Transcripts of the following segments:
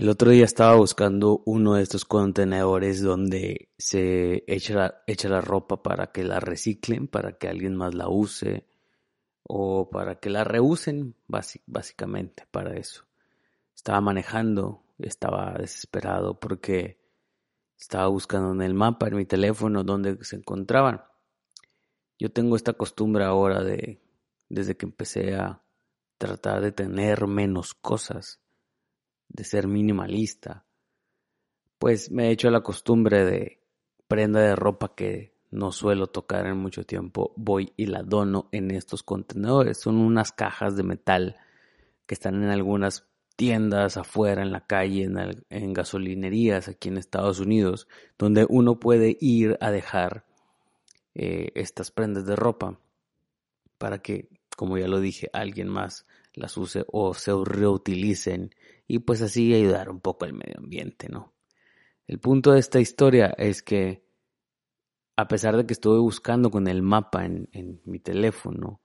El otro día estaba buscando uno de estos contenedores donde se echa la, echa la ropa para que la reciclen, para que alguien más la use o para que la reusen, básicamente para eso. Estaba manejando, estaba desesperado porque estaba buscando en el mapa, en mi teléfono, dónde se encontraban. Yo tengo esta costumbre ahora de, desde que empecé a tratar de tener menos cosas de ser minimalista, pues me he hecho la costumbre de prenda de ropa que no suelo tocar en mucho tiempo, voy y la dono en estos contenedores. Son unas cajas de metal que están en algunas tiendas afuera, en la calle, en, gasolinerías aquí en Estados Unidos, donde uno puede ir a dejar eh, estas prendas de ropa para que, como ya lo dije, alguien más las use o se reutilicen y pues así ayudar un poco al medio ambiente, ¿no? El punto de esta historia es que a pesar de que estuve buscando con el mapa en, en mi teléfono,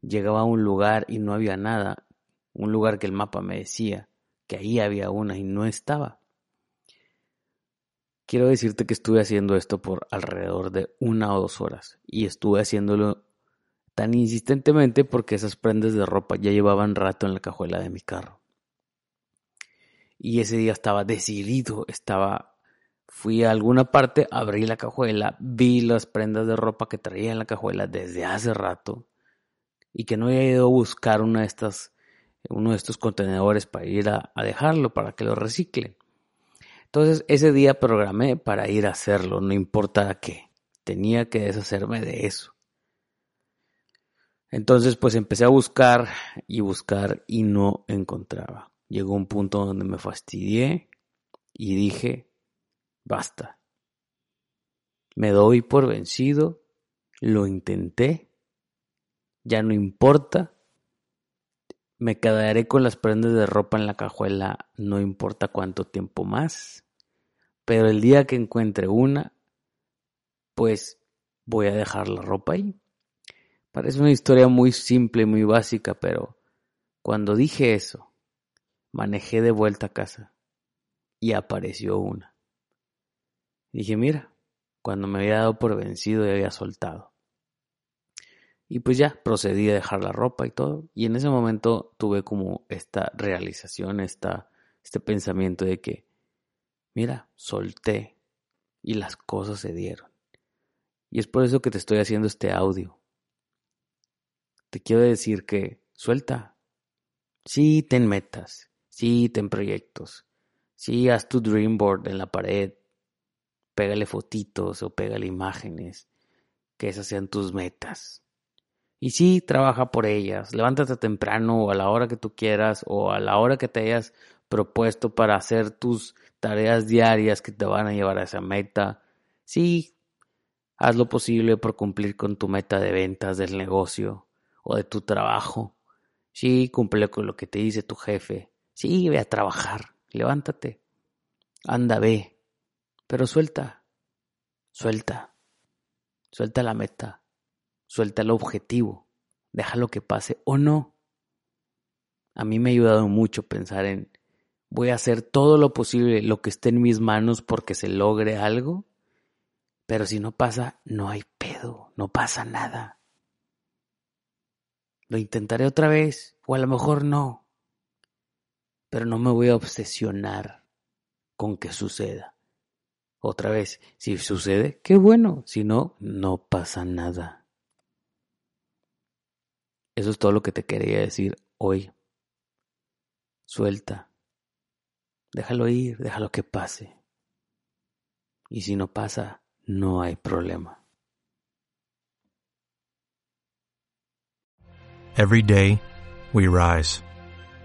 llegaba a un lugar y no había nada, un lugar que el mapa me decía que ahí había una y no estaba. Quiero decirte que estuve haciendo esto por alrededor de una o dos horas y estuve haciéndolo tan insistentemente porque esas prendas de ropa ya llevaban rato en la cajuela de mi carro. Y ese día estaba decidido, estaba, fui a alguna parte, abrí la cajuela, vi las prendas de ropa que traía en la cajuela desde hace rato y que no había ido a buscar una de estas, uno de estos contenedores para ir a, a dejarlo, para que lo reciclen. Entonces ese día programé para ir a hacerlo, no importa qué, tenía que deshacerme de eso. Entonces pues empecé a buscar y buscar y no encontraba. Llegó un punto donde me fastidié y dije, basta. Me doy por vencido, lo intenté, ya no importa, me quedaré con las prendas de ropa en la cajuela no importa cuánto tiempo más, pero el día que encuentre una, pues voy a dejar la ropa ahí. Parece una historia muy simple, muy básica, pero cuando dije eso, manejé de vuelta a casa y apareció una. dije, mira, cuando me había dado por vencido y había soltado. Y pues ya procedí a dejar la ropa y todo. Y en ese momento tuve como esta realización, esta, este pensamiento de que, mira, solté y las cosas se dieron. Y es por eso que te estoy haciendo este audio. Te quiero decir que suelta. Sí, ten metas. Sí, ten proyectos. Sí, haz tu dream board en la pared. Pégale fotitos o pégale imágenes. Que esas sean tus metas. Y sí, trabaja por ellas. Levántate temprano o a la hora que tú quieras o a la hora que te hayas propuesto para hacer tus tareas diarias que te van a llevar a esa meta. Sí, haz lo posible por cumplir con tu meta de ventas del negocio o de tu trabajo. Sí, cumple con lo que te dice tu jefe. Sí, ve a trabajar, levántate, anda, ve, pero suelta, suelta, suelta la meta, suelta el objetivo, déjalo que pase. O no. A mí me ha ayudado mucho pensar en voy a hacer todo lo posible, lo que esté en mis manos porque se logre algo, pero si no pasa, no hay pedo, no pasa nada. Lo intentaré otra vez, o a lo mejor no pero no me voy a obsesionar con que suceda. Otra vez, si sucede, qué bueno, si no, no pasa nada. Eso es todo lo que te quería decir hoy. Suelta. Déjalo ir, déjalo que pase. Y si no pasa, no hay problema. Every day we rise